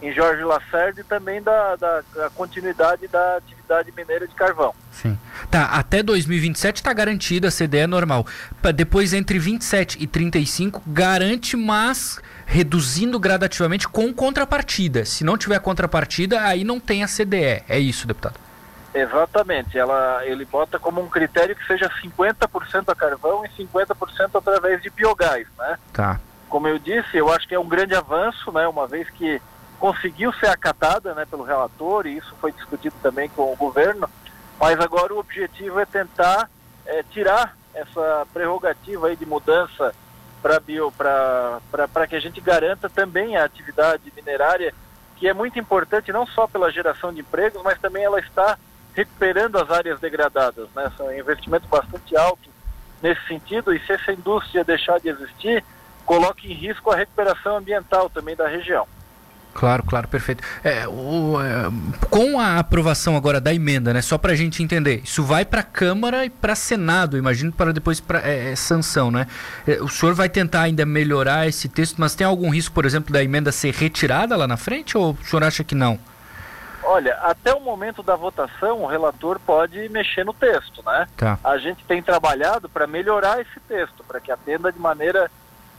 em Jorge Lacerda e também da, da, da continuidade da atividade mineira de carvão. Sim. Tá, até 2027 está garantida a CDE normal. Pra depois, entre 27 e 35, garante, mas reduzindo gradativamente com contrapartida. Se não tiver contrapartida, aí não tem a CDE. É isso, deputado? Exatamente. Ela, ele bota como um critério que seja 50% a carvão e 50% através de biogás, né? Tá. Como eu disse, eu acho que é um grande avanço, né? Uma vez que conseguiu ser acatada né, pelo relator, e isso foi discutido também com o governo, mas agora o objetivo é tentar é, tirar essa prerrogativa aí de mudança para bio para que a gente garanta também a atividade minerária, que é muito importante não só pela geração de empregos, mas também ela está recuperando as áreas degradadas. Né? É um investimento bastante alto nesse sentido, e se essa indústria deixar de existir, coloca em risco a recuperação ambiental também da região. Claro, claro, perfeito. É, o, é, com a aprovação agora da emenda, né, só para a gente entender, isso vai para a Câmara e para Senado, imagino, para depois para é, é, sanção, né? É, o senhor vai tentar ainda melhorar esse texto, mas tem algum risco, por exemplo, da emenda ser retirada lá na frente ou o senhor acha que não? Olha, até o momento da votação, o relator pode mexer no texto, né? Tá. A gente tem trabalhado para melhorar esse texto, para que atenda de maneira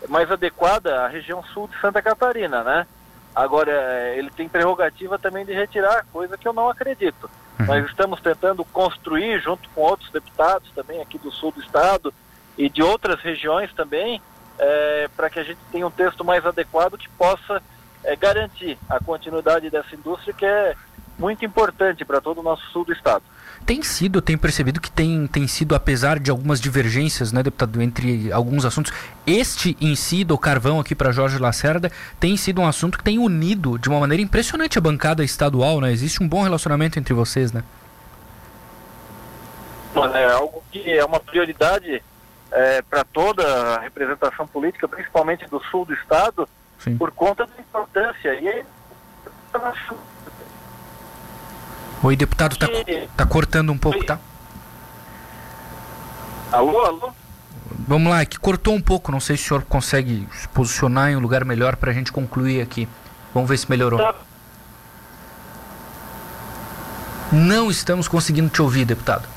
mais adequada à região sul de Santa Catarina, né? Agora, é, ele tem prerrogativa também de retirar, coisa que eu não acredito. Uhum. Nós estamos tentando construir, junto com outros deputados também aqui do sul do estado e de outras regiões também, é, para que a gente tenha um texto mais adequado que possa é, garantir a continuidade dessa indústria, que é muito importante para todo o nosso sul do estado. Tem sido, tem percebido que tem, tem sido, apesar de algumas divergências, né, deputado, entre alguns assuntos, este em si, do carvão aqui para Jorge Lacerda, tem sido um assunto que tem unido de uma maneira impressionante a bancada estadual, né? Existe um bom relacionamento entre vocês, né? É algo que é uma prioridade é, para toda a representação política, principalmente do sul do estado, Sim. por conta da importância. E aí, Oi, deputado, tá, tá cortando um pouco, tá? Alô, alô? Vamos lá, é que cortou um pouco, não sei se o senhor consegue se posicionar em um lugar melhor para a gente concluir aqui. Vamos ver se melhorou. Tá. Não estamos conseguindo te ouvir, deputado.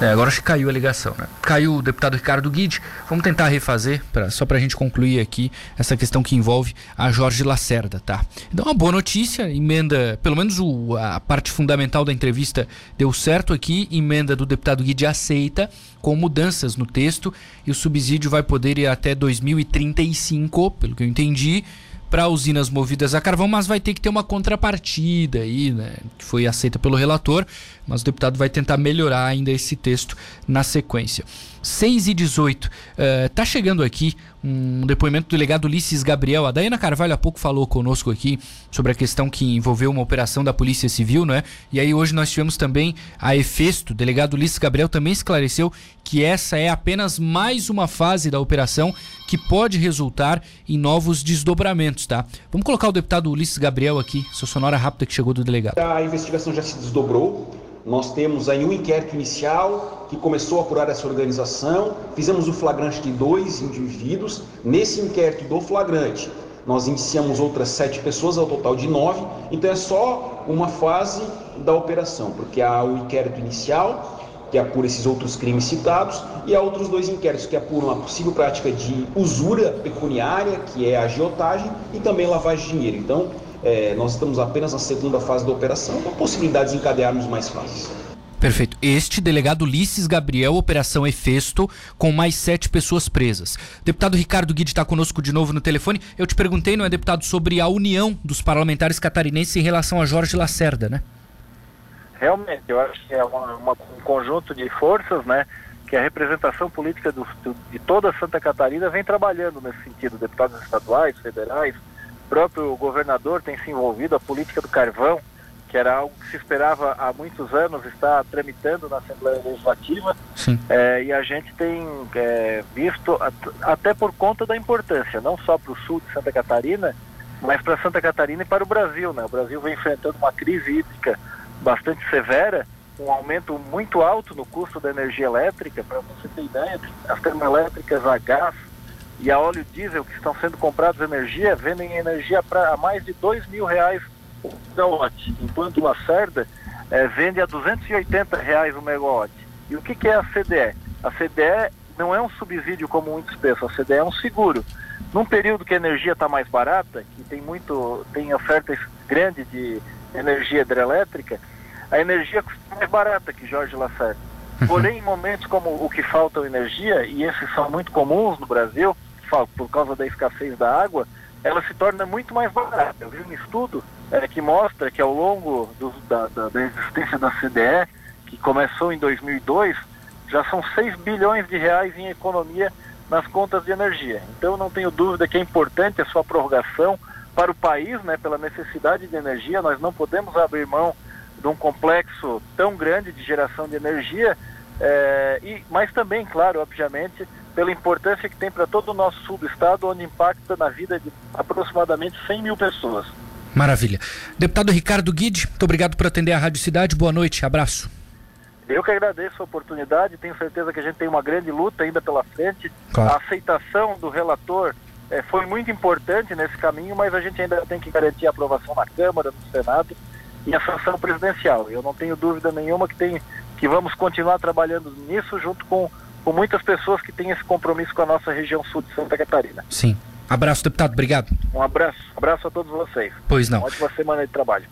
É, agora acho que caiu a ligação, né? Caiu o deputado Ricardo Guide. Vamos tentar refazer, pra, só para a gente concluir aqui essa questão que envolve a Jorge Lacerda, tá? Então, uma boa notícia, emenda, pelo menos o, a parte fundamental da entrevista deu certo aqui, emenda do deputado Guide aceita, com mudanças no texto, e o subsídio vai poder ir até 2035, pelo que eu entendi para usinas movidas a carvão, mas vai ter que ter uma contrapartida aí, né, que foi aceita pelo relator, mas o deputado vai tentar melhorar ainda esse texto na sequência. 6 e 18. Uh, eh, tá chegando aqui um depoimento do delegado Ulisses Gabriel. A Daiana Carvalho há pouco falou conosco aqui sobre a questão que envolveu uma operação da Polícia Civil, né? E aí hoje nós tivemos também a Efesto. O delegado Ulisses Gabriel também esclareceu que essa é apenas mais uma fase da operação que pode resultar em novos desdobramentos, tá? Vamos colocar o deputado Ulisses Gabriel aqui, sua sonora rápida que chegou do delegado. A investigação já se desdobrou nós temos aí um inquérito inicial que começou a apurar essa organização, fizemos o flagrante de dois indivíduos. Nesse inquérito do flagrante, nós iniciamos outras sete pessoas, ao total de nove. Então é só uma fase da operação, porque há o inquérito inicial, que apura esses outros crimes citados, e há outros dois inquéritos que apuram a possível prática de usura pecuniária, que é a agiotagem, e também lavagem de dinheiro. Então, é, nós estamos apenas na segunda fase da operação, com a possibilidade de encadearmos mais fases. Perfeito. Este delegado Ulisses Gabriel, Operação Efesto, com mais sete pessoas presas. Deputado Ricardo Guide está conosco de novo no telefone. Eu te perguntei, não é, deputado, sobre a união dos parlamentares catarinenses em relação a Jorge Lacerda, né? Realmente, eu acho que é uma, uma, um conjunto de forças, né? Que a representação política do, de toda Santa Catarina vem trabalhando nesse sentido. Deputados estaduais, federais, próprio governador tem se envolvido, a política do carvão, que era algo que se esperava há muitos anos, está tramitando na Assembleia Legislativa. É, e a gente tem é, visto, até por conta da importância, não só para o sul de Santa Catarina, mas para Santa Catarina e para o Brasil. Né? O Brasil vem enfrentando uma crise hídrica bastante severa, um aumento muito alto no custo da energia elétrica. Para você ter ideia, as termoelétricas a gás e a óleo diesel que estão sendo comprados energia, vendem energia pra, a mais de dois mil reais o megawatt, enquanto o Lacerda é, vende a 280 reais o megawatt. E o que, que é a CDE? A CDE não é um subsídio como muitos pensam, a CDE é um seguro. Num período que a energia está mais barata, que tem muito, tem ofertas grandes de energia hidrelétrica, a energia custa mais barata que Jorge Lacerda. Uhum. Porém, em momentos como o que falta energia, e esses são muito comuns no Brasil, por causa da escassez da água, ela se torna muito mais barata. Eu vi um estudo é, que mostra que ao longo do, da, da, da, existência da CDE, que começou em 2002, já são 6 bilhões de reais em economia nas contas de energia. Então não tenho dúvida que é importante a sua prorrogação para o país, né, pela necessidade de energia. Nós não podemos abrir mão de um complexo tão grande de geração de energia, é, e, mas também, claro, obviamente, pela importância que tem para todo o nosso sul do estado, onde impacta na vida de aproximadamente 100 mil pessoas. Maravilha. Deputado Ricardo Guide, muito obrigado por atender a Rádio Cidade. Boa noite, abraço. Eu que agradeço a oportunidade, tenho certeza que a gente tem uma grande luta ainda pela frente. Claro. A aceitação do relator é, foi muito importante nesse caminho, mas a gente ainda tem que garantir a aprovação na Câmara, no Senado e a sanção presidencial. Eu não tenho dúvida nenhuma que, tem, que vamos continuar trabalhando nisso junto com, com muitas pessoas que têm esse compromisso com a nossa região sul de Santa Catarina. Sim. Abraço, deputado. Obrigado. Um abraço. Abraço a todos vocês. Pois não. Uma ótima semana de trabalho.